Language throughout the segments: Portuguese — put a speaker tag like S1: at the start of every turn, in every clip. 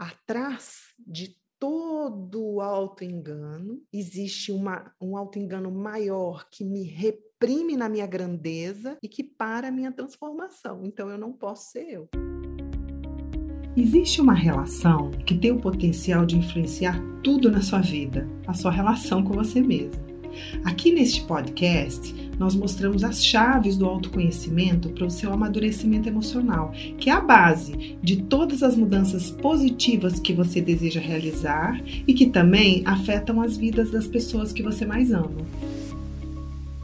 S1: atrás de todo auto-engano, existe uma, um auto-engano maior que me reprime na minha grandeza e que para a minha transformação. Então eu não posso ser eu. Existe uma relação que tem o potencial de influenciar tudo na sua vida, a sua relação com você mesmo. Aqui neste podcast, nós mostramos as chaves do autoconhecimento para o seu amadurecimento emocional, que é a base de todas as mudanças positivas que você deseja realizar e que também afetam as vidas das pessoas que você mais ama.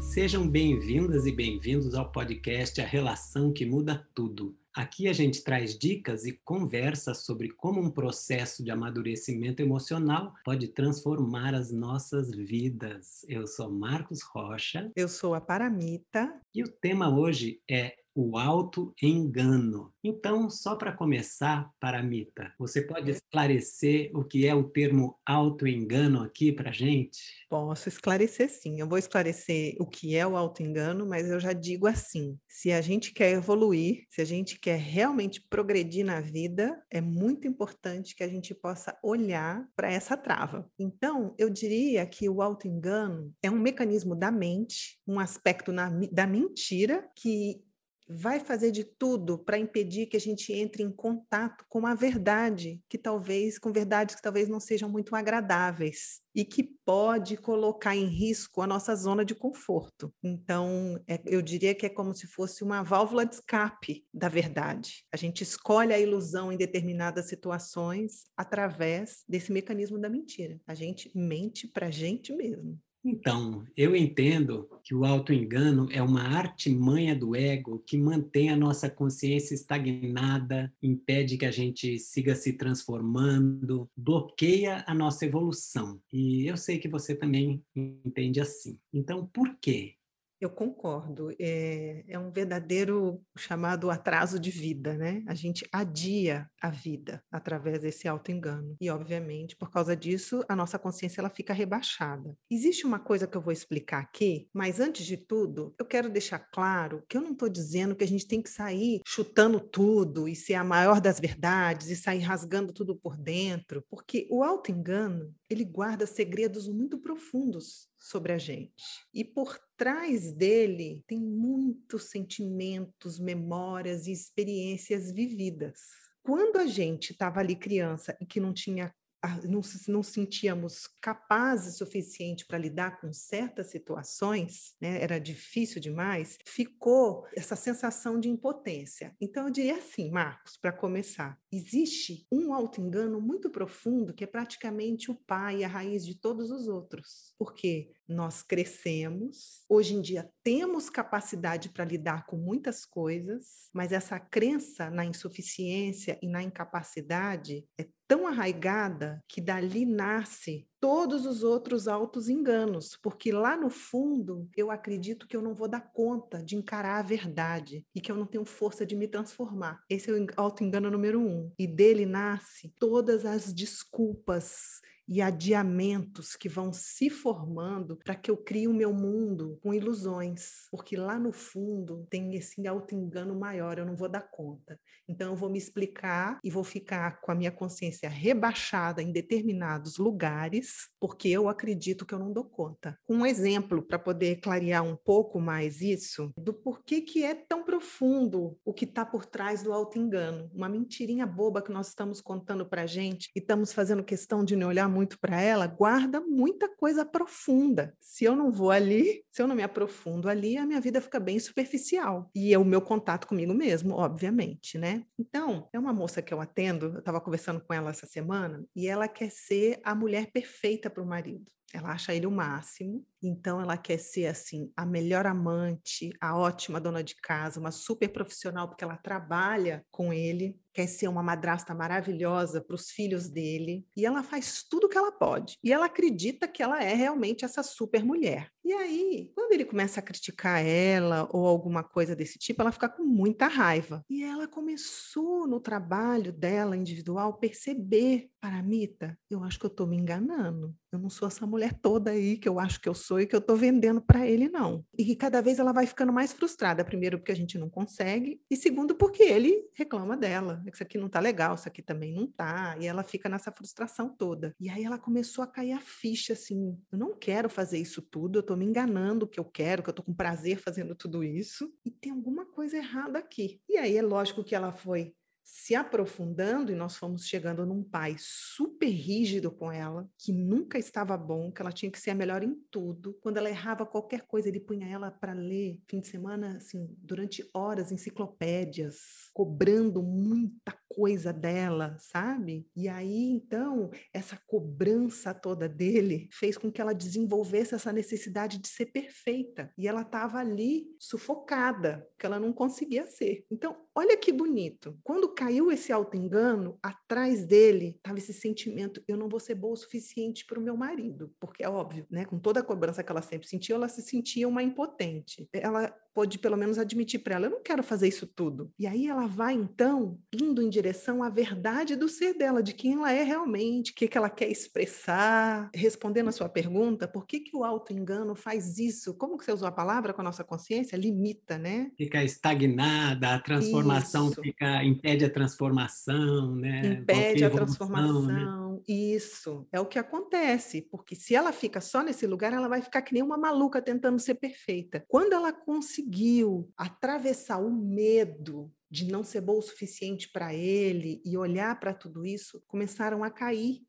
S2: Sejam bem-vindas e bem-vindos ao podcast A Relação que Muda Tudo. Aqui a gente traz dicas e conversa sobre como um processo de amadurecimento emocional pode transformar as nossas vidas. Eu sou Marcos Rocha.
S1: Eu sou a Paramita.
S2: E o tema hoje é o auto-engano. Então, só para começar, Paramita, você pode esclarecer o que é o termo auto-engano aqui para gente?
S1: Posso esclarecer sim. Eu vou esclarecer o que é o auto-engano, mas eu já digo assim: se a gente quer evoluir, se a gente quer realmente progredir na vida, é muito importante que a gente possa olhar para essa trava. Então, eu diria que o auto-engano é um mecanismo da mente, um aspecto na, da mentira que vai fazer de tudo para impedir que a gente entre em contato com a verdade, que talvez com verdades que talvez não sejam muito agradáveis e que pode colocar em risco a nossa zona de conforto. Então, é, eu diria que é como se fosse uma válvula de escape da verdade. A gente escolhe a ilusão em determinadas situações através desse mecanismo da mentira. A gente mente para a gente mesmo.
S2: Então, eu entendo que o autoengano é uma artimanha do ego que mantém a nossa consciência estagnada, impede que a gente siga se transformando, bloqueia a nossa evolução. E eu sei que você também entende assim. Então, por quê?
S1: Eu concordo. É, é, um verdadeiro chamado atraso de vida, né? A gente adia a vida através desse auto-engano. E, obviamente, por causa disso, a nossa consciência ela fica rebaixada. Existe uma coisa que eu vou explicar aqui, mas antes de tudo, eu quero deixar claro que eu não estou dizendo que a gente tem que sair chutando tudo e ser a maior das verdades e sair rasgando tudo por dentro, porque o auto-engano ele guarda segredos muito profundos sobre a gente. E por trás dele tem muitos sentimentos, memórias e experiências vividas. Quando a gente estava ali criança e que não tinha não, não sentíamos capazes o suficiente para lidar com certas situações, né, era difícil demais, ficou essa sensação de impotência. Então, eu diria assim, Marcos, para começar, existe um auto-engano muito profundo que é praticamente o pai a raiz de todos os outros. Porque nós crescemos, hoje em dia temos capacidade para lidar com muitas coisas, mas essa crença na insuficiência e na incapacidade é tão arraigada que dali nasce todos os outros altos enganos, porque lá no fundo eu acredito que eu não vou dar conta de encarar a verdade e que eu não tenho força de me transformar. Esse é o auto engano número um. E dele nasce todas as desculpas e adiamentos que vão se formando para que eu crie o meu mundo com ilusões, porque lá no fundo tem esse auto-engano maior, eu não vou dar conta. Então eu vou me explicar e vou ficar com a minha consciência rebaixada em determinados lugares, porque eu acredito que eu não dou conta. Um exemplo para poder clarear um pouco mais isso, do porquê que é tão profundo o que está por trás do auto-engano, uma mentirinha boba que nós estamos contando para gente e estamos fazendo questão de não olhar muito para ela, guarda muita coisa profunda. Se eu não vou ali, se eu não me aprofundo ali, a minha vida fica bem superficial. E é o meu contato comigo mesmo, obviamente, né? Então, é uma moça que eu atendo, eu estava conversando com ela essa semana, e ela quer ser a mulher perfeita para o marido. Ela acha ele o máximo, então ela quer ser assim a melhor amante, a ótima dona de casa, uma super profissional porque ela trabalha com ele, quer ser uma madrasta maravilhosa para os filhos dele, e ela faz tudo que ela pode. E ela acredita que ela é realmente essa super mulher. E aí, quando ele começa a criticar ela ou alguma coisa desse tipo, ela fica com muita raiva. E ela começou no trabalho dela individual perceber, Paramita, eu acho que eu estou me enganando. Eu não sou essa mulher toda aí que eu acho que eu sou sonho que eu estou vendendo para ele, não. E que cada vez ela vai ficando mais frustrada. Primeiro, porque a gente não consegue, e segundo, porque ele reclama dela. Isso aqui não tá legal, isso aqui também não tá. E ela fica nessa frustração toda. E aí ela começou a cair a ficha assim: eu não quero fazer isso tudo, eu estou me enganando que eu quero, que eu estou com prazer fazendo tudo isso, e tem alguma coisa errada aqui. E aí é lógico que ela foi se aprofundando e nós fomos chegando num pai super rígido com ela, que nunca estava bom, que ela tinha que ser a melhor em tudo. Quando ela errava qualquer coisa, ele punha ela para ler fim de semana, assim, durante horas, enciclopédias, cobrando muita coisa dela, sabe? E aí, então, essa cobrança toda dele fez com que ela desenvolvesse essa necessidade de ser perfeita. E ela estava ali sufocada, que ela não conseguia ser. Então, olha que bonito. Quando caiu esse auto-engano, atrás dele estava esse sentimento: eu não vou ser boa o suficiente para o meu marido. Porque é óbvio, né? Com toda a cobrança que ela sempre sentiu, ela se sentia uma impotente. Ela pôde pelo menos admitir para ela: eu não quero fazer isso tudo. E aí ela vai, então, indo em direção à verdade do ser dela, de quem ela é realmente, o que, que ela quer expressar. Respondendo a sua pergunta, por que, que o auto-engano faz isso? Como que você usou a palavra com a nossa consciência? Limita, né?
S2: Fica estagnada, a transformação isso. fica, impede a transformação, né?
S1: Impede a, a transformação. Né? Isso é o que acontece, porque se ela fica só nesse lugar, ela vai ficar que nem uma maluca tentando ser perfeita. Quando ela conseguiu atravessar o medo de não ser boa o suficiente para ele e olhar para tudo isso, começaram a cair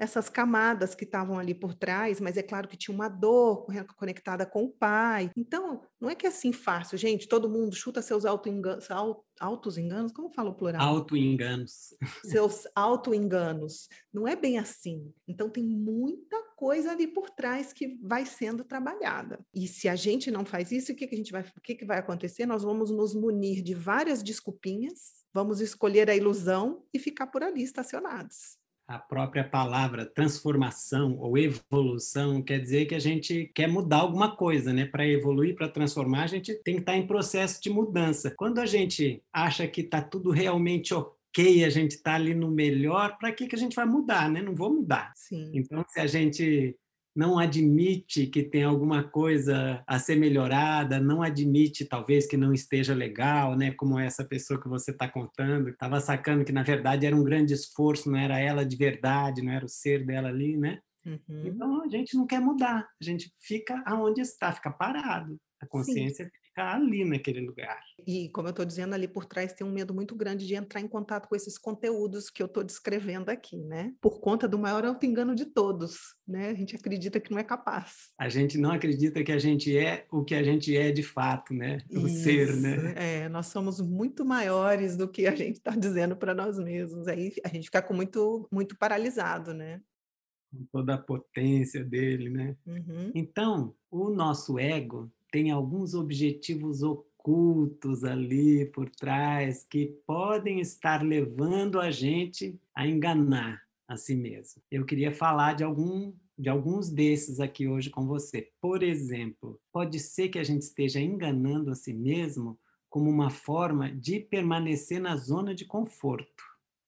S1: essas camadas que estavam ali por trás, mas é claro que tinha uma dor conectada com o pai. Então, não é que é assim fácil, gente, todo mundo chuta seus auto-enganos, autos enganos, como fala o plural?
S2: Auto-enganos.
S1: Seus auto-enganos. Não é bem assim. Então, tem muita coisa ali por trás que vai sendo trabalhada. E se a gente não faz isso, o que, que a gente vai, o que, que vai acontecer? Nós vamos nos munir de várias desculpinhas, vamos escolher a ilusão e ficar por ali estacionados
S2: a própria palavra transformação ou evolução quer dizer que a gente quer mudar alguma coisa, né? Para evoluir, para transformar, a gente tem que estar em processo de mudança. Quando a gente acha que está tudo realmente ok, a gente está ali no melhor, para que, que a gente vai mudar, né? Não vou mudar.
S1: Sim.
S2: Então, se a gente não admite que tem alguma coisa a ser melhorada, não admite talvez que não esteja legal, né? Como essa pessoa que você está contando, estava sacando que na verdade era um grande esforço, não era ela de verdade, não era o ser dela ali, né? Uhum. Então a gente não quer mudar, a gente fica aonde está, fica parado. A consciência Sim ficar ali naquele lugar.
S1: E, como eu estou dizendo, ali por trás tem um medo muito grande de entrar em contato com esses conteúdos que eu estou descrevendo aqui, né? Por conta do maior auto-engano de todos, né? A gente acredita que não é capaz.
S2: A gente não acredita que a gente é o que a gente é de fato, né? O Isso, ser, né?
S1: É, nós somos muito maiores do que a gente está dizendo para nós mesmos. Aí a gente fica com muito, muito paralisado, né?
S2: Com toda a potência dele, né?
S1: Uhum.
S2: Então, o nosso ego tem alguns objetivos ocultos ali por trás que podem estar levando a gente a enganar a si mesmo. Eu queria falar de algum de alguns desses aqui hoje com você. Por exemplo, pode ser que a gente esteja enganando a si mesmo como uma forma de permanecer na zona de conforto,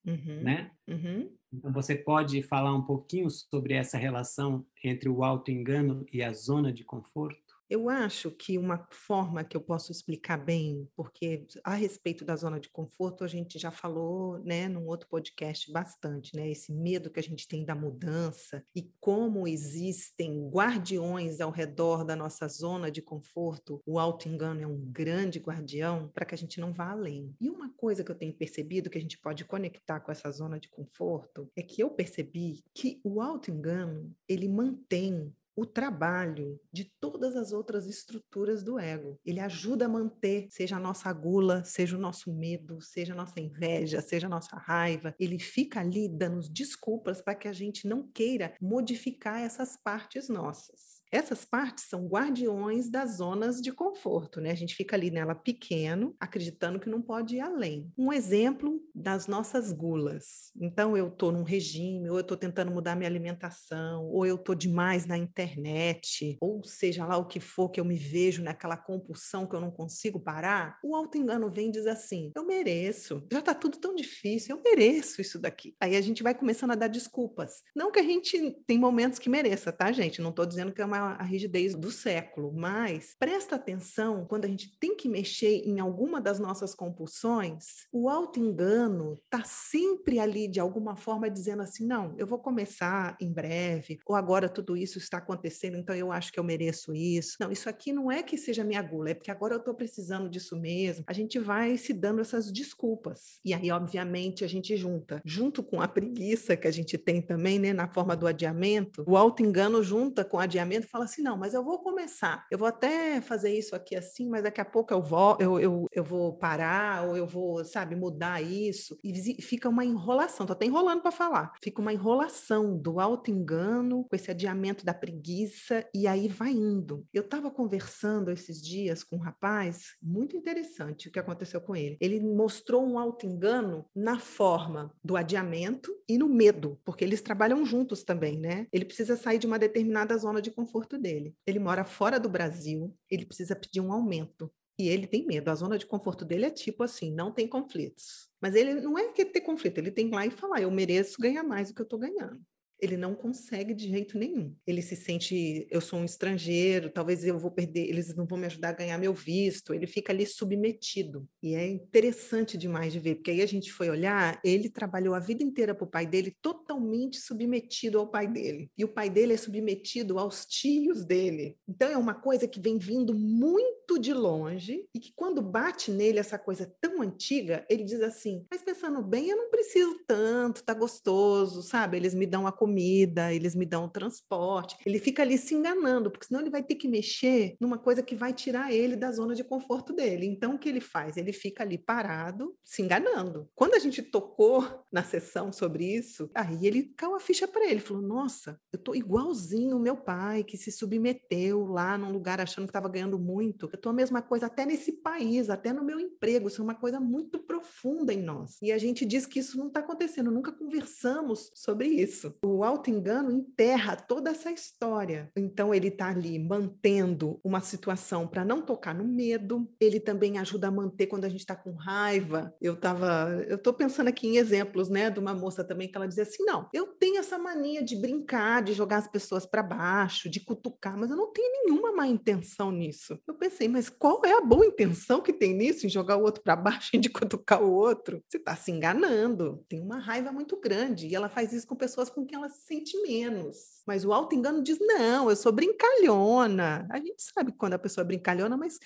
S1: uhum,
S2: né?
S1: Uhum.
S2: Então você pode falar um pouquinho sobre essa relação entre o auto engano e a zona de conforto?
S1: Eu acho que uma forma que eu posso explicar bem, porque a respeito da zona de conforto, a gente já falou, né, num outro podcast bastante, né, esse medo que a gente tem da mudança e como existem guardiões ao redor da nossa zona de conforto. O auto-engano é um grande guardião para que a gente não vá além. E uma coisa que eu tenho percebido que a gente pode conectar com essa zona de conforto é que eu percebi que o auto-engano, ele mantém o trabalho de todas as outras estruturas do ego. Ele ajuda a manter, seja a nossa gula, seja o nosso medo, seja a nossa inveja, seja a nossa raiva. Ele fica ali dando desculpas para que a gente não queira modificar essas partes nossas. Essas partes são guardiões das zonas de conforto, né? A gente fica ali nela pequeno, acreditando que não pode ir além. Um exemplo das nossas gulas. Então, eu estou num regime, ou eu estou tentando mudar minha alimentação, ou eu estou demais na internet, ou seja lá o que for que eu me vejo naquela compulsão que eu não consigo parar. O auto-engano vem e diz assim: eu mereço, já está tudo tão difícil, eu mereço isso daqui. Aí a gente vai começando a dar desculpas. Não que a gente tem momentos que mereça, tá, gente? Não estou dizendo que é uma a, a rigidez do século, mas presta atenção quando a gente tem que mexer em alguma das nossas compulsões, o auto-engano está sempre ali de alguma forma dizendo assim: não, eu vou começar em breve, ou agora tudo isso está acontecendo, então eu acho que eu mereço isso. Não, isso aqui não é que seja minha gula, é porque agora eu estou precisando disso mesmo. A gente vai se dando essas desculpas. E aí, obviamente, a gente junta, junto com a preguiça que a gente tem também, né, na forma do adiamento, o auto-engano junta com o adiamento fala assim: não, mas eu vou começar, eu vou até fazer isso aqui assim, mas daqui a pouco eu vou, eu, eu, eu vou parar, ou eu vou, sabe, mudar isso. E fica uma enrolação, tô até enrolando para falar, fica uma enrolação do auto-engano com esse adiamento da preguiça, e aí vai indo. Eu estava conversando esses dias com um rapaz, muito interessante o que aconteceu com ele. Ele mostrou um auto-engano na forma do adiamento e no medo, porque eles trabalham juntos também, né? Ele precisa sair de uma determinada zona de conforto dele. Ele mora fora do Brasil, ele precisa pedir um aumento. E ele tem medo. A zona de conforto dele é tipo assim, não tem conflitos. Mas ele não é que ter conflito, ele tem lá e falar, eu mereço ganhar mais do que eu estou ganhando ele não consegue de jeito nenhum. Ele se sente, eu sou um estrangeiro, talvez eu vou perder, eles não vão me ajudar a ganhar meu visto. Ele fica ali submetido. E é interessante demais de ver, porque aí a gente foi olhar, ele trabalhou a vida inteira para o pai dele totalmente submetido ao pai dele. E o pai dele é submetido aos tios dele. Então é uma coisa que vem vindo muito de longe e que quando bate nele essa coisa tão antiga, ele diz assim: "Mas pensando bem, eu não preciso tanto, tá gostoso, sabe? Eles me dão a comida, eles me dão o transporte. Ele fica ali se enganando, porque senão ele vai ter que mexer numa coisa que vai tirar ele da zona de conforto dele. Então, o que ele faz? Ele fica ali parado, se enganando. Quando a gente tocou na sessão sobre isso, aí ele caiu a ficha para ele, falou: Nossa, eu tô igualzinho o meu pai, que se submeteu lá num lugar achando que estava ganhando muito. Eu tô a mesma coisa até nesse país, até no meu emprego. Isso é uma coisa muito profunda em nós. E a gente diz que isso não está acontecendo, nunca conversamos sobre isso. O o auto-engano enterra toda essa história. Então, ele está ali mantendo uma situação para não tocar no medo, ele também ajuda a manter quando a gente está com raiva. Eu estava, eu estou pensando aqui em exemplos, né, de uma moça também que ela dizia assim: não, eu tenho essa mania de brincar, de jogar as pessoas para baixo, de cutucar, mas eu não tenho nenhuma má intenção nisso. Eu pensei, mas qual é a boa intenção que tem nisso, em jogar o outro para baixo e de cutucar o outro? Você está se enganando. Tem uma raiva muito grande e ela faz isso com pessoas com quem ela se sente menos. Mas o auto-engano diz: não, eu sou brincalhona. A gente sabe quando a pessoa é brincalhona, mas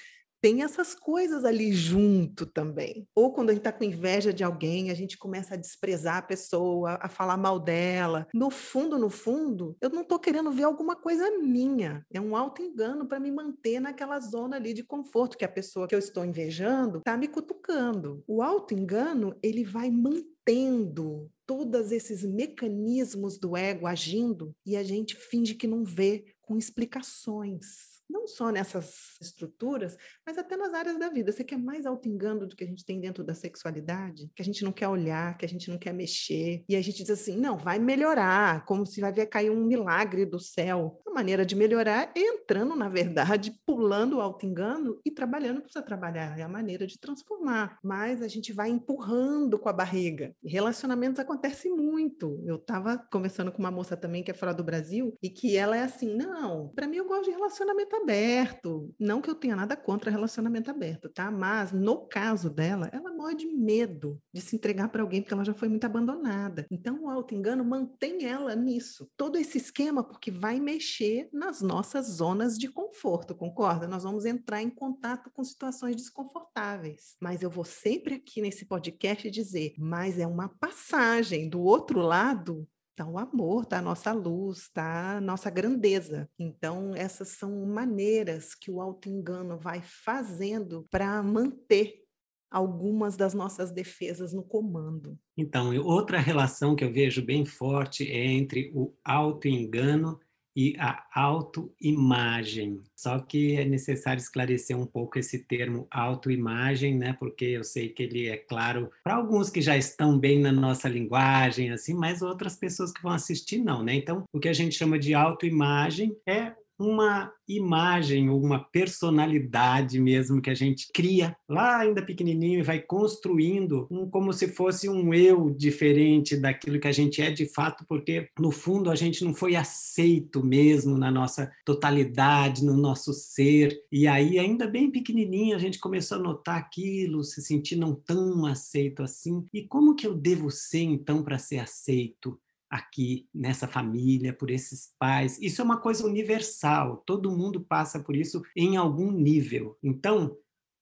S1: tem essas coisas ali junto também. Ou quando a gente está com inveja de alguém, a gente começa a desprezar a pessoa, a falar mal dela. No fundo, no fundo, eu não estou querendo ver alguma coisa minha. É um auto-engano para me manter naquela zona ali de conforto que a pessoa que eu estou invejando está me cutucando. O auto-engano, ele vai mantendo todos esses mecanismos do ego agindo e a gente finge que não vê com explicações não só nessas estruturas, mas até nas áreas da vida. Você quer mais auto-engano do que a gente tem dentro da sexualidade? Que a gente não quer olhar, que a gente não quer mexer. E a gente diz assim, não, vai melhorar, como se vai ver cair um milagre do céu. A maneira de melhorar é entrando, na verdade, pulando o auto-engano e trabalhando para trabalhar. É a maneira de transformar. Mas a gente vai empurrando com a barriga. Relacionamentos acontecem muito. Eu estava conversando com uma moça também que é fora do Brasil e que ela é assim, não, para mim eu gosto de relacionamento aberto. Não que eu tenha nada contra relacionamento aberto, tá? Mas no caso dela, ela morre de medo de se entregar para alguém porque ela já foi muito abandonada. Então o auto-engano mantém ela nisso. Todo esse esquema porque vai mexer nas nossas zonas de conforto, concorda? Nós vamos entrar em contato com situações desconfortáveis. Mas eu vou sempre aqui nesse podcast dizer, mas é uma passagem do outro lado Está o amor, está a nossa luz, está a nossa grandeza. Então, essas são maneiras que o auto-engano vai fazendo para manter algumas das nossas defesas no comando.
S2: Então, outra relação que eu vejo bem forte é entre o auto-engano e a autoimagem. Só que é necessário esclarecer um pouco esse termo autoimagem, né? Porque eu sei que ele é claro para alguns que já estão bem na nossa linguagem, assim, mas outras pessoas que vão assistir não, né? Então, o que a gente chama de autoimagem é uma imagem ou uma personalidade mesmo que a gente cria lá ainda pequenininho e vai construindo um, como se fosse um eu diferente daquilo que a gente é de fato, porque no fundo a gente não foi aceito mesmo na nossa totalidade, no nosso ser. E aí, ainda bem pequenininho, a gente começou a notar aquilo, se sentir não tão aceito assim. E como que eu devo ser então para ser aceito? Aqui nessa família, por esses pais. Isso é uma coisa universal, todo mundo passa por isso em algum nível. Então,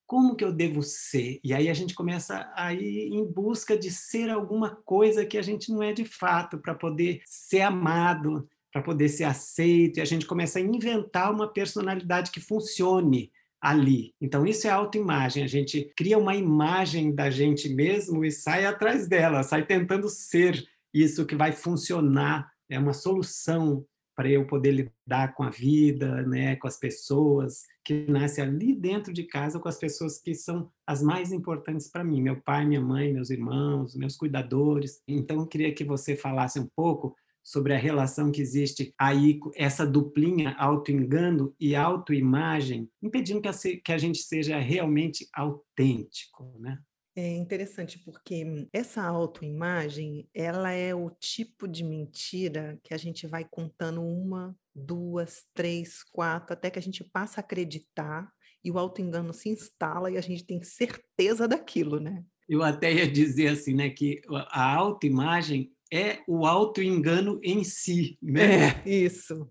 S2: como que eu devo ser? E aí a gente começa a ir em busca de ser alguma coisa que a gente não é de fato, para poder ser amado, para poder ser aceito, e a gente começa a inventar uma personalidade que funcione ali. Então, isso é autoimagem. A gente cria uma imagem da gente mesmo e sai atrás dela, sai tentando ser isso que vai funcionar, é uma solução para eu poder lidar com a vida, né, com as pessoas, que nasce ali dentro de casa, com as pessoas que são as mais importantes para mim, meu pai, minha mãe, meus irmãos, meus cuidadores. Então, eu queria que você falasse um pouco sobre a relação que existe aí, essa duplinha auto-engano e autoimagem, impedindo que a, que a gente seja realmente autêntico, né?
S1: É interessante porque essa autoimagem, ela é o tipo de mentira que a gente vai contando uma, duas, três, quatro, até que a gente passa a acreditar e o autoengano se instala e a gente tem certeza daquilo, né?
S2: Eu até ia dizer assim, né, que a autoimagem é o autoengano em si, né?
S1: É, isso.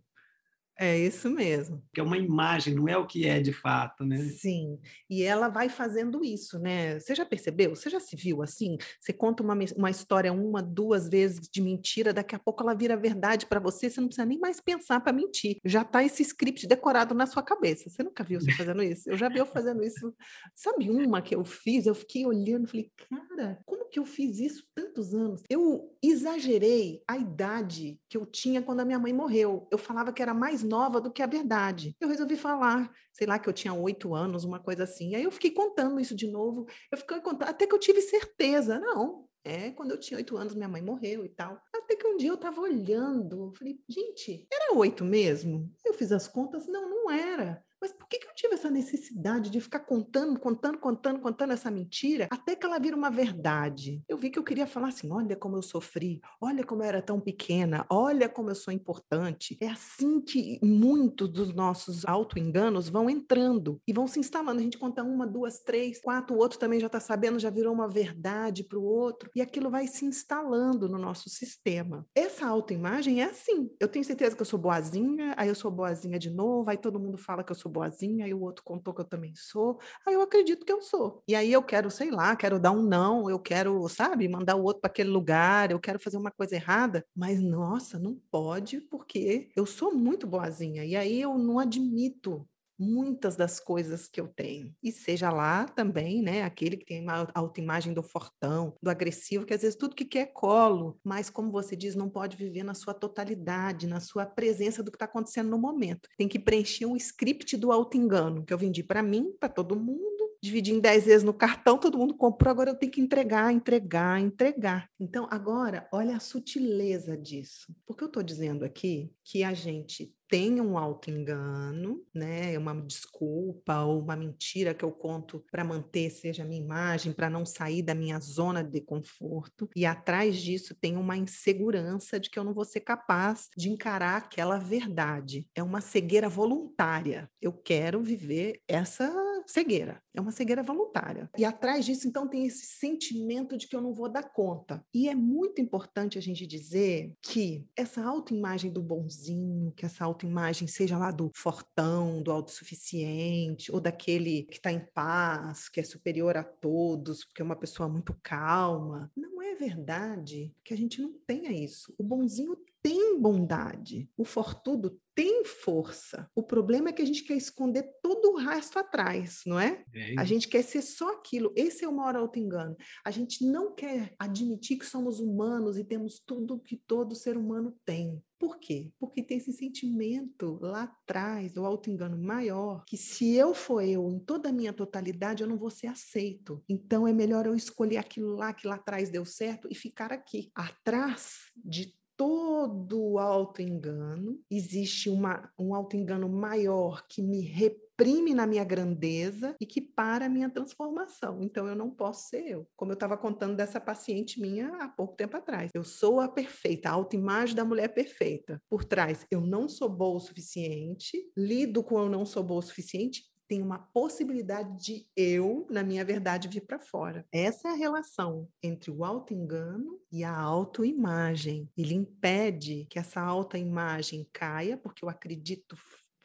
S1: É isso mesmo.
S2: Que é uma imagem, não é o que é de fato, né?
S1: Sim, e ela vai fazendo isso, né? Você já percebeu? Você já se viu assim? Você conta uma, uma história uma, duas vezes de mentira, daqui a pouco ela vira verdade para você, você não precisa nem mais pensar para mentir. Já tá esse script decorado na sua cabeça. Você nunca viu você fazendo isso? Eu já vi eu fazendo isso. Sabe uma que eu fiz? Eu fiquei olhando, falei, cara, como que eu fiz isso tantos anos? Eu exagerei a idade que eu tinha quando a minha mãe morreu. Eu falava que era mais nova do que a verdade. Eu resolvi falar, sei lá, que eu tinha oito anos, uma coisa assim. Aí eu fiquei contando isso de novo. Eu fiquei contando, até que eu tive certeza. Não, é, quando eu tinha oito anos, minha mãe morreu e tal. Até que um dia eu estava olhando, falei, gente, era oito mesmo? Eu fiz as contas, não, não era. Mas por que, que eu tive essa necessidade de ficar contando, contando, contando, contando essa mentira até que ela vira uma verdade? Eu vi que eu queria falar assim: olha como eu sofri, olha como eu era tão pequena, olha como eu sou importante. É assim que muitos dos nossos auto-enganos vão entrando e vão se instalando. A gente conta uma, duas, três, quatro, o outro também já está sabendo, já virou uma verdade para o outro, e aquilo vai se instalando no nosso sistema. Essa autoimagem é assim. Eu tenho certeza que eu sou boazinha, aí eu sou boazinha de novo, aí todo mundo fala que eu sou boazinha, aí o outro contou que eu também sou, aí eu acredito que eu sou. E aí eu quero, sei lá, quero dar um não, eu quero, sabe, mandar o outro para aquele lugar, eu quero fazer uma coisa errada, mas nossa, não pode, porque eu sou muito boazinha. E aí eu não admito muitas das coisas que eu tenho. E seja lá também, né, aquele que tem a autoimagem do fortão, do agressivo, que às vezes tudo que quer é colo, mas como você diz, não pode viver na sua totalidade, na sua presença do que está acontecendo no momento. Tem que preencher um script do auto-engano, que eu vendi para mim, para todo mundo, dividi em 10 vezes no cartão, todo mundo comprou, agora eu tenho que entregar, entregar, entregar. Então, agora, olha a sutileza disso. Porque eu estou dizendo aqui que a gente tem um auto-engano, né? Uma desculpa ou uma mentira que eu conto para manter, seja a minha imagem, para não sair da minha zona de conforto. E atrás disso tem uma insegurança de que eu não vou ser capaz de encarar aquela verdade. É uma cegueira voluntária. Eu quero viver essa cegueira, é uma cegueira voluntária. E atrás disso, então, tem esse sentimento de que eu não vou dar conta. E é muito importante a gente dizer que essa autoimagem do bonzinho, que essa autoimagem seja lá do fortão, do autossuficiente, ou daquele que está em paz, que é superior a todos, porque é uma pessoa muito calma, não é verdade que a gente não tenha isso. O bonzinho tem bondade, o fortudo tem força. O problema é que a gente quer esconder todo o resto atrás, não é? é a gente quer ser só aquilo. Esse é o maior auto-engano. A gente não quer admitir que somos humanos e temos tudo que todo ser humano tem. Por quê? Porque tem esse sentimento lá atrás do auto-engano maior, que se eu for eu em toda a minha totalidade, eu não vou ser aceito. Então é melhor eu escolher aquilo lá que lá atrás deu certo e ficar aqui, atrás de todo todo auto-engano, existe uma, um auto-engano maior que me reprime na minha grandeza e que para a minha transformação. Então, eu não posso ser eu. Como eu estava contando dessa paciente minha há pouco tempo atrás. Eu sou a perfeita, a autoimagem da mulher perfeita. Por trás, eu não sou boa o suficiente, lido com eu não sou boa o suficiente tem uma possibilidade de eu, na minha verdade, vir para fora. Essa é a relação entre o auto-engano e a autoimagem. Ele impede que essa autoimagem caia, porque eu acredito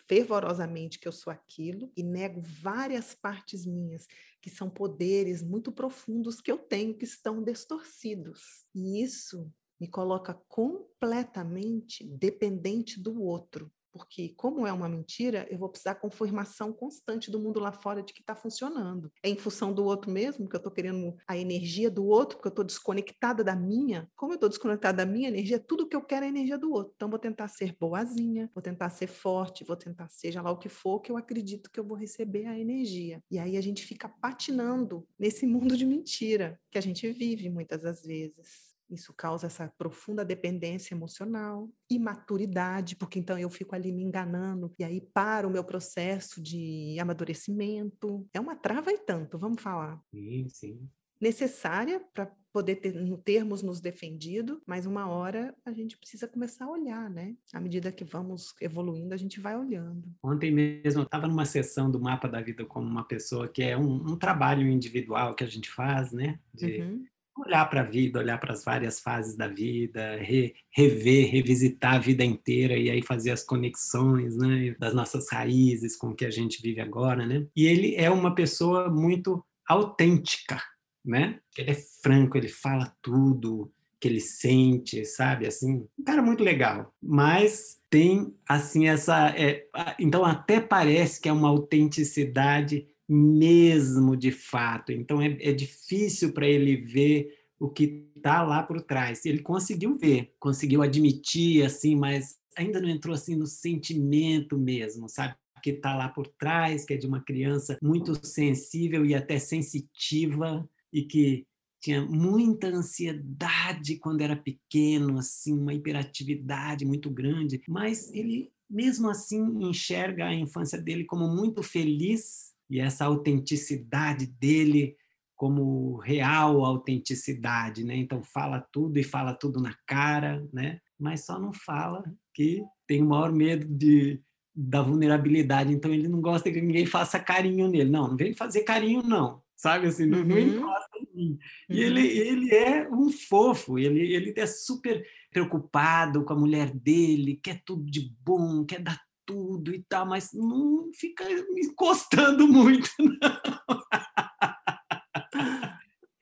S1: fervorosamente que eu sou aquilo e nego várias partes minhas que são poderes muito profundos que eu tenho que estão distorcidos. E isso me coloca completamente dependente do outro porque como é uma mentira, eu vou precisar confirmação constante do mundo lá fora de que está funcionando. É em função do outro mesmo, que eu estou querendo a energia do outro, porque eu estou desconectada da minha. Como eu estou desconectada da minha energia, tudo que eu quero é a energia do outro. Então, vou tentar ser boazinha, vou tentar ser forte, vou tentar seja lá o que for, que eu acredito que eu vou receber a energia. E aí a gente fica patinando nesse mundo de mentira que a gente vive muitas das vezes. Isso causa essa profunda dependência emocional, imaturidade, porque então eu fico ali me enganando e aí para o meu processo de amadurecimento. É uma trava e tanto, vamos falar.
S2: Sim, sim.
S1: Necessária para poder ter, termos nos defendido, mas uma hora a gente precisa começar a olhar, né? À medida que vamos evoluindo, a gente vai olhando.
S2: Ontem mesmo eu estava numa sessão do Mapa da Vida como uma pessoa que é um, um trabalho individual que a gente faz, né? De, uhum olhar para a vida, olhar para as várias fases da vida, re, rever, revisitar a vida inteira e aí fazer as conexões, né, das nossas raízes com o que a gente vive agora, né? E ele é uma pessoa muito autêntica, né? Ele é franco, ele fala tudo que ele sente, sabe? Assim, um cara muito legal, mas tem assim essa, é, então até parece que é uma autenticidade mesmo de fato. Então é, é difícil para ele ver o que está lá por trás. Ele conseguiu ver, conseguiu admitir assim, mas ainda não entrou assim no sentimento mesmo, sabe? Que está lá por trás, que é de uma criança muito sensível e até sensitiva e que tinha muita ansiedade quando era pequeno, assim, uma hiperatividade muito grande, mas ele mesmo assim enxerga a infância dele como muito feliz e essa autenticidade dele como real autenticidade, né? Então fala tudo e fala tudo na cara, né? Mas só não fala que tem o maior medo de da vulnerabilidade, então ele não gosta que ninguém faça carinho nele. Não, não vem fazer carinho não, sabe assim, não, uhum. não encosta em mim. Uhum. E ele ele é um fofo, ele ele é super preocupado com a mulher dele, quer tudo de bom, quer dar tudo e tal, mas não fica me encostando muito, não.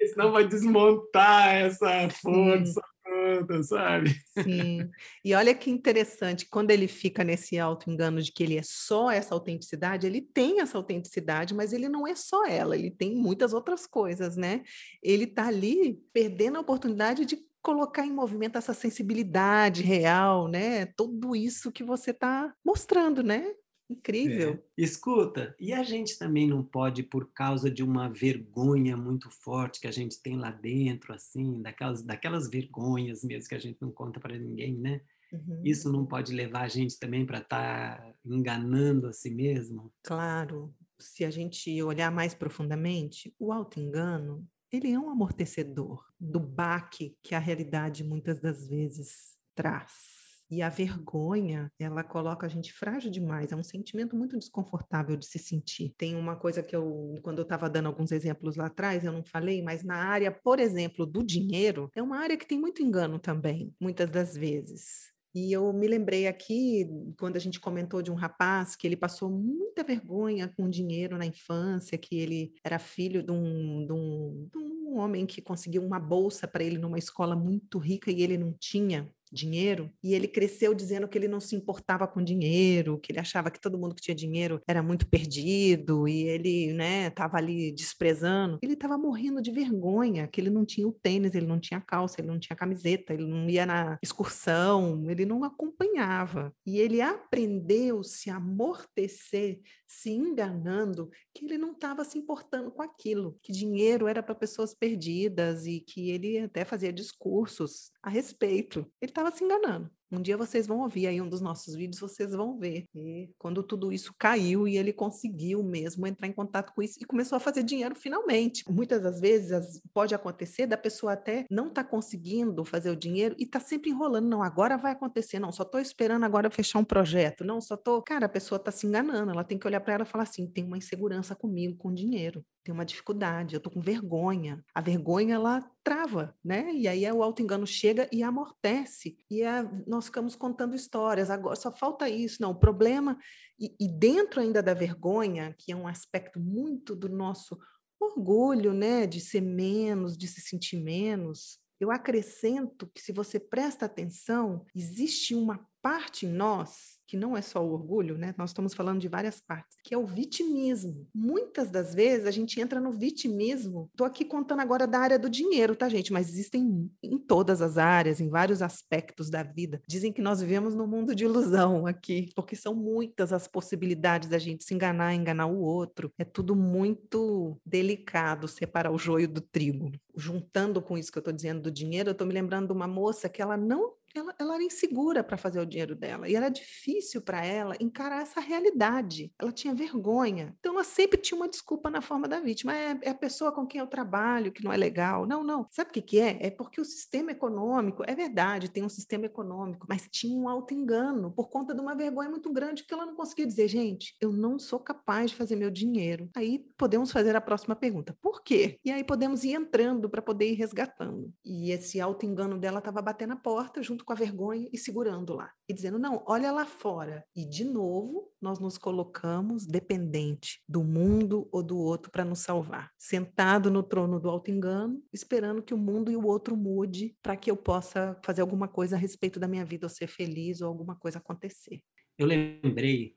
S2: Senão vai desmontar essa força toda, sabe?
S1: Sim. E olha que interessante, quando ele fica nesse auto-engano de que ele é só essa autenticidade, ele tem essa autenticidade, mas ele não é só ela, ele tem muitas outras coisas, né? Ele tá ali perdendo a oportunidade de colocar em movimento essa sensibilidade real, né? Tudo isso que você está mostrando, né? Incrível. É.
S2: Escuta, e a gente também não pode, por causa de uma vergonha muito forte que a gente tem lá dentro, assim, daquelas, daquelas vergonhas mesmo que a gente não conta para ninguém, né? Uhum. Isso não pode levar a gente também para estar tá enganando a si mesmo?
S1: Claro. Se a gente olhar mais profundamente, o auto-engano ele é um amortecedor do baque que a realidade muitas das vezes traz. E a vergonha, ela coloca a gente frágil demais, é um sentimento muito desconfortável de se sentir. Tem uma coisa que eu, quando eu estava dando alguns exemplos lá atrás, eu não falei, mas na área, por exemplo, do dinheiro, é uma área que tem muito engano também, muitas das vezes. E eu me lembrei aqui, quando a gente comentou de um rapaz que ele passou muita vergonha com dinheiro na infância, que ele era filho de um, de um, de um homem que conseguiu uma bolsa para ele numa escola muito rica e ele não tinha dinheiro, e ele cresceu dizendo que ele não se importava com dinheiro, que ele achava que todo mundo que tinha dinheiro era muito perdido e ele, né, estava ali desprezando. Ele estava morrendo de vergonha, que ele não tinha o tênis, ele não tinha calça, ele não tinha camiseta, ele não ia na excursão, ele não acompanhava. E ele aprendeu se amortecer, se enganando que ele não estava se importando com aquilo, que dinheiro era para pessoas perdidas e que ele até fazia discursos a respeito. Ele estava se enganando. Um dia vocês vão ouvir aí um dos nossos vídeos, vocês vão ver. E quando tudo isso caiu e ele conseguiu mesmo entrar em contato com isso e começou a fazer dinheiro finalmente. Muitas das vezes pode acontecer da pessoa até não estar tá conseguindo fazer o dinheiro e tá sempre enrolando. Não, agora vai acontecer. Não, só estou esperando agora fechar um projeto. Não, só tô. Cara, a pessoa está se enganando. Ela tem que olhar para ela e falar assim: tem uma insegurança comigo, com dinheiro tem uma dificuldade, eu tô com vergonha. A vergonha ela trava, né? E aí o auto engano chega e amortece. E é, nós ficamos contando histórias. Agora só falta isso. Não, o problema e, e dentro ainda da vergonha, que é um aspecto muito do nosso orgulho, né, de ser menos, de se sentir menos. Eu acrescento que se você presta atenção, existe uma parte em nós que não é só o orgulho, né? Nós estamos falando de várias partes, que é o vitimismo. Muitas das vezes a gente entra no vitimismo. Estou aqui contando agora da área do dinheiro, tá, gente? Mas existem em todas as áreas, em vários aspectos da vida. Dizem que nós vivemos num mundo de ilusão aqui, porque são muitas as possibilidades da gente se enganar, enganar o outro. É tudo muito delicado separar o joio do trigo. Juntando com isso que eu estou dizendo do dinheiro, eu estou me lembrando de uma moça que ela não ela, ela era insegura para fazer o dinheiro dela e era difícil para ela encarar essa realidade. Ela tinha vergonha. Então ela sempre tinha uma desculpa na forma da vítima. É, é a pessoa com quem eu trabalho que não é legal. Não, não. Sabe o que, que é? É porque o sistema econômico, é verdade, tem um sistema econômico, mas tinha um alto engano por conta de uma vergonha muito grande que ela não conseguia dizer, gente, eu não sou capaz de fazer meu dinheiro. Aí podemos fazer a próxima pergunta: por quê? E aí podemos ir entrando para poder ir resgatando. E esse alto engano dela estava batendo a porta junto com a vergonha e segurando lá. E dizendo, não, olha lá fora. E, de novo, nós nos colocamos dependente do mundo ou do outro para nos salvar. Sentado no trono do auto-engano, esperando que o mundo e o outro mude para que eu possa fazer alguma coisa a respeito da minha vida, ou ser feliz, ou alguma coisa acontecer.
S2: Eu lembrei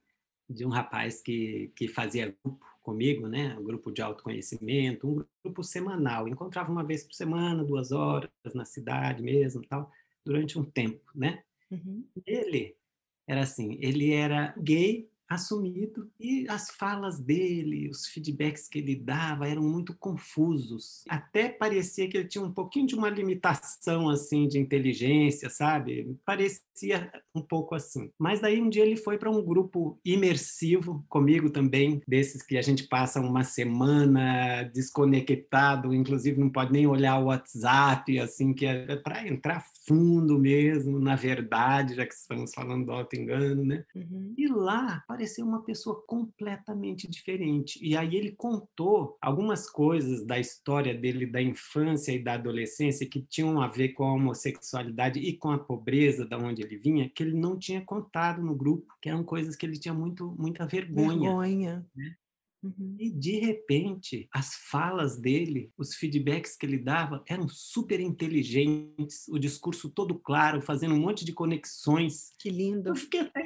S2: de um rapaz que, que fazia grupo comigo, né? Um grupo de autoconhecimento, um grupo semanal. Encontrava uma vez por semana, duas horas na cidade mesmo, tal durante um tempo, né? Uhum. Ele era assim, ele era gay assumido e as falas dele, os feedbacks que ele dava eram muito confusos. Até parecia que ele tinha um pouquinho de uma limitação assim de inteligência, sabe? Parecia um pouco assim. Mas daí um dia ele foi para um grupo imersivo comigo também, desses que a gente passa uma semana desconectado, inclusive não pode nem olhar o WhatsApp, assim, que é para entrar fundo mesmo, na verdade, já que estamos falando do auto-engano, né? Uhum. E lá pareceu uma pessoa completamente diferente. E aí ele contou algumas coisas da história dele da infância e da adolescência que tinham a ver com a homossexualidade e com a pobreza da onde ele vinha, que ele não tinha contado no grupo, que eram coisas que ele tinha muito muita vergonha.
S1: Vergonha. Né?
S2: Uhum. E de repente, as falas dele, os feedbacks que ele dava eram super inteligentes, o discurso todo claro, fazendo um monte de conexões.
S1: Que lindo.
S2: Eu fiquei até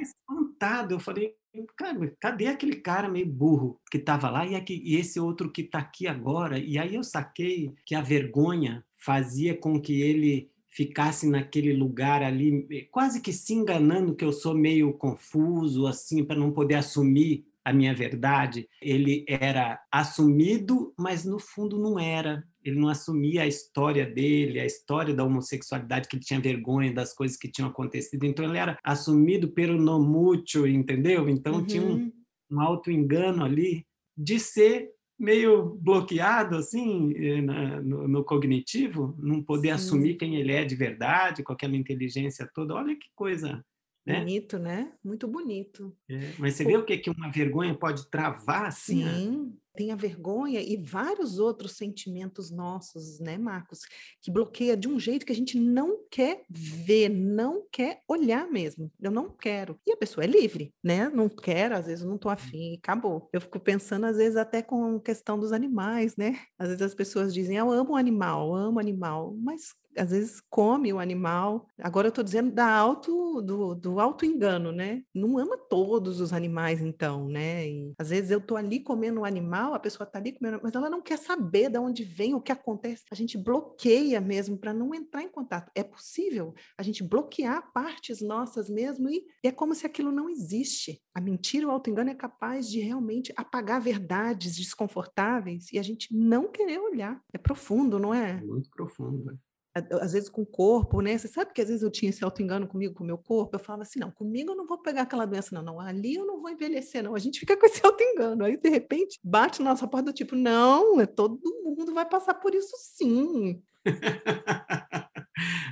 S2: espantado. Eu falei, cara, cadê aquele cara meio burro que estava lá e, aqui, e esse outro que está aqui agora? E aí eu saquei que a vergonha fazia com que ele ficasse naquele lugar ali, quase que se enganando que eu sou meio confuso, assim, para não poder assumir a minha verdade, ele era assumido, mas no fundo não era. Ele não assumia a história dele, a história da homossexualidade, que ele tinha vergonha das coisas que tinham acontecido. Então ele era assumido pelo no mútuo, entendeu? Então uhum. tinha um, uhum. um auto-engano ali de ser meio bloqueado assim eh, no, no cognitivo, não poder Sim. assumir quem ele é de verdade, com aquela inteligência toda. Olha que coisa
S1: né? Bonito, né? Muito bonito.
S2: É, mas você Pô. vê o que, que uma vergonha pode travar assim?
S1: Sim, tem a vergonha e vários outros sentimentos nossos, né, Marcos? Que bloqueia de um jeito que a gente não quer ver, não quer olhar mesmo. Eu não quero. E a pessoa é livre, né? Não quero, às vezes eu não tô afim, acabou. Eu fico pensando, às vezes, até com questão dos animais, né? Às vezes as pessoas dizem, eu amo animal, amo animal, mas às vezes come o animal. Agora eu estou dizendo da auto, do, do auto-engano, né? Não ama todos os animais, então, né? E, às vezes eu estou ali comendo um animal, a pessoa está ali mas ela não quer saber de onde vem, o que acontece. A gente bloqueia mesmo para não entrar em contato. É possível a gente bloquear partes nossas mesmo e, e é como se aquilo não existe. A mentira, o auto-engano é capaz de realmente apagar verdades desconfortáveis e a gente não querer olhar. É profundo, não é?
S2: Muito profundo.
S1: Às vezes com o corpo, né? Você sabe que às vezes eu tinha esse auto-engano comigo, com o meu corpo, eu falava assim, não, comigo eu não vou pegar aquela doença, não, não, ali eu não vou envelhecer, não. A gente fica com esse auto-engano, aí de repente bate na nossa porta do tipo, não, é todo mundo vai passar por isso sim.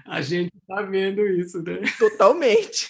S2: A gente está vendo isso, né?
S1: Totalmente.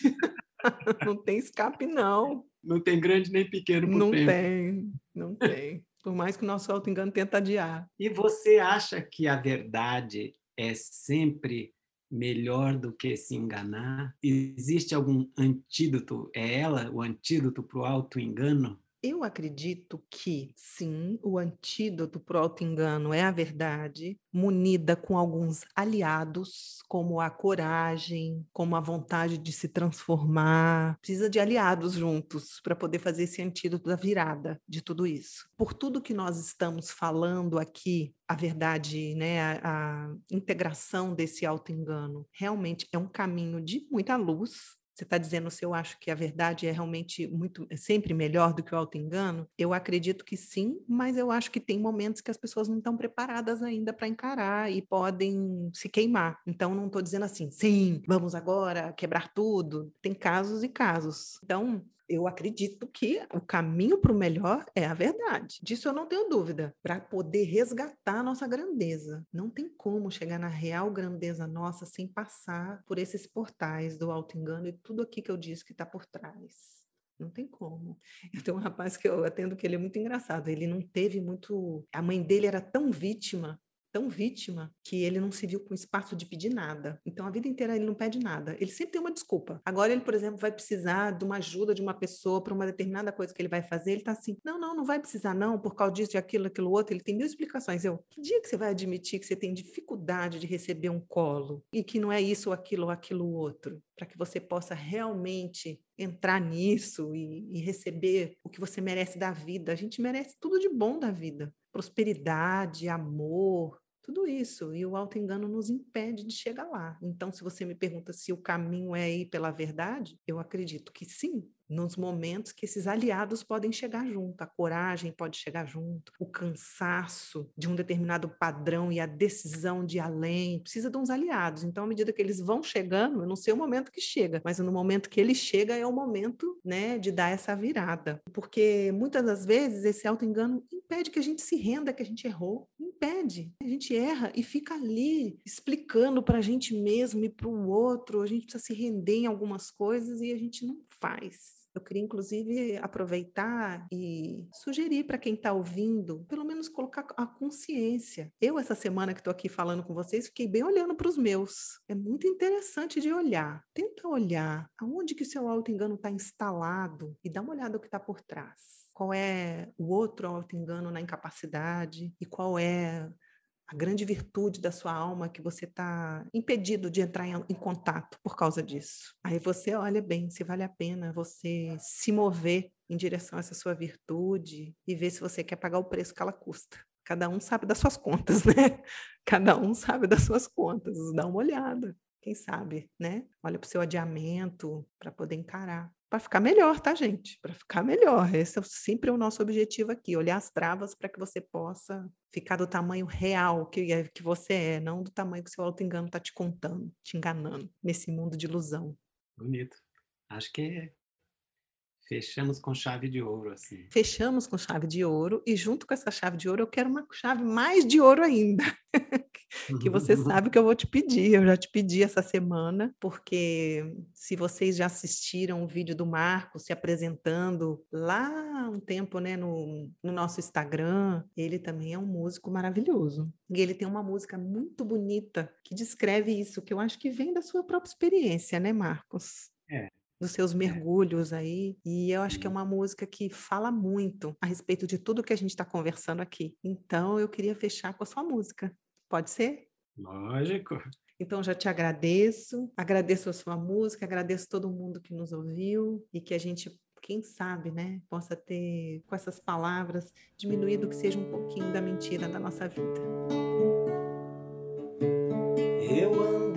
S1: não tem escape, não.
S2: Não tem grande nem pequeno por
S1: Não
S2: tempo.
S1: tem, não tem. Por mais que o nosso auto-engano tenta adiar.
S2: E você acha que a verdade é sempre melhor do que se enganar? Existe algum antídoto? É ela o antídoto para o auto-engano?
S1: Eu acredito que, sim, o antídoto para o auto-engano é a verdade, munida com alguns aliados, como a coragem, como a vontade de se transformar. Precisa de aliados juntos para poder fazer esse antídoto da virada de tudo isso. Por tudo que nós estamos falando aqui, a verdade, né, a, a integração desse auto-engano realmente é um caminho de muita luz, você está dizendo se eu acho que a verdade é realmente muito é sempre melhor do que o auto-engano? Eu acredito que sim, mas eu acho que tem momentos que as pessoas não estão preparadas ainda para encarar e podem se queimar. Então, não estou dizendo assim, sim, vamos agora quebrar tudo. Tem casos e casos. Então, eu acredito que o caminho para o melhor é a verdade. Disso eu não tenho dúvida. Para poder resgatar a nossa grandeza. Não tem como chegar na real grandeza nossa sem passar por esses portais do auto-engano e tudo aqui que eu disse que está por trás. Não tem como. Eu tenho um rapaz que eu atendo que ele é muito engraçado. Ele não teve muito. A mãe dele era tão vítima tão vítima que ele não se viu com espaço de pedir nada. Então a vida inteira ele não pede nada. Ele sempre tem uma desculpa. Agora ele, por exemplo, vai precisar de uma ajuda de uma pessoa para uma determinada coisa que ele vai fazer. Ele está assim: não, não, não vai precisar não, por causa disso, de aquilo, aquilo outro. Ele tem mil explicações. Eu, que dia que você vai admitir que você tem dificuldade de receber um colo e que não é isso ou aquilo ou aquilo outro, para que você possa realmente entrar nisso e, e receber o que você merece da vida. A gente merece tudo de bom da vida prosperidade, amor, tudo isso. E o auto-engano nos impede de chegar lá. Então, se você me pergunta se o caminho é ir pela verdade, eu acredito que sim, nos momentos que esses aliados podem chegar junto, a coragem pode chegar junto, o cansaço de um determinado padrão e a decisão de ir além, precisa de uns aliados. Então, à medida que eles vão chegando, eu não sei o momento que chega, mas no momento que ele chega é o momento, né, de dar essa virada. Porque muitas das vezes esse auto-engano impede que a gente se renda que a gente errou, impede. A gente erra e fica ali explicando para a gente mesmo e para o outro, a gente precisa se render em algumas coisas e a gente não faz. Eu queria, inclusive, aproveitar e sugerir para quem está ouvindo, pelo menos colocar a consciência. Eu, essa semana que estou aqui falando com vocês, fiquei bem olhando para os meus. É muito interessante de olhar. Tenta olhar aonde que o seu auto-engano está instalado e dá uma olhada no que está por trás. Qual é o outro auto-engano na incapacidade e qual é a grande virtude da sua alma que você está impedido de entrar em, em, contato por causa disso. Aí você olha bem se vale a pena você se mover em direção a essa sua virtude e ver se você quer pagar o preço que ela custa. Cada um sabe das suas contas, né? Cada um sabe das suas contas. Dá uma olhada, quem sabe, né? Olha para o seu adiamento para poder encarar para ficar melhor, tá, gente? Para ficar melhor. Esse é sempre o nosso objetivo aqui, olhar as travas para que você possa ficar do tamanho real que, é, que você é, não do tamanho que o seu auto-engano está te contando, te enganando, nesse mundo de ilusão.
S2: Bonito. Acho que Fechamos com chave de ouro, assim.
S1: Fechamos com chave de ouro, e junto com essa chave de ouro, eu quero uma chave mais de ouro ainda. que você sabe que eu vou te pedir. Eu já te pedi essa semana, porque se vocês já assistiram o vídeo do Marco se apresentando lá um tempo, né, no, no nosso Instagram, ele também é um músico maravilhoso. E ele tem uma música muito bonita que descreve isso, que eu acho que vem da sua própria experiência, né, Marcos?
S2: É,
S1: dos seus é. mergulhos aí. E eu acho que é uma música que fala muito a respeito de tudo que a gente está conversando aqui. Então eu queria fechar com a sua música. Pode ser?
S2: Lógico.
S1: Então já te agradeço, agradeço a sua música, agradeço todo mundo que nos ouviu e que a gente, quem sabe, né, possa ter com essas palavras diminuído que seja um pouquinho da mentira da nossa vida.
S3: Eu foi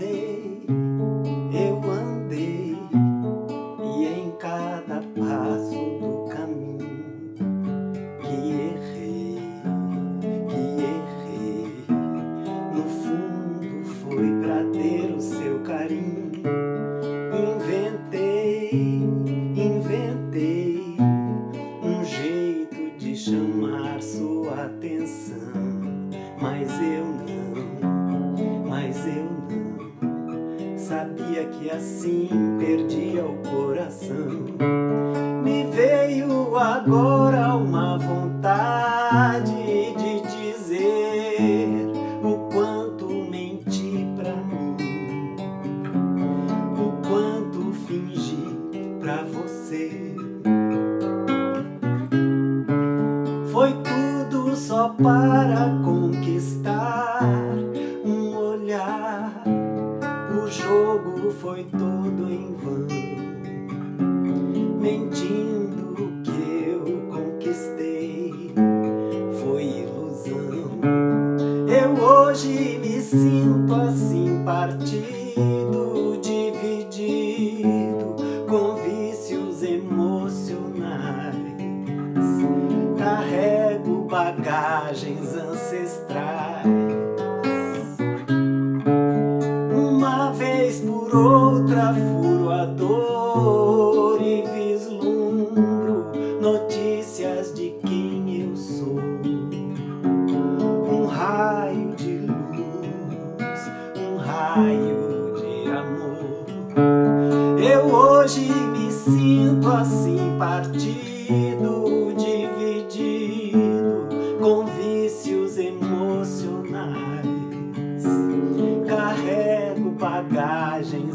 S3: bagagem.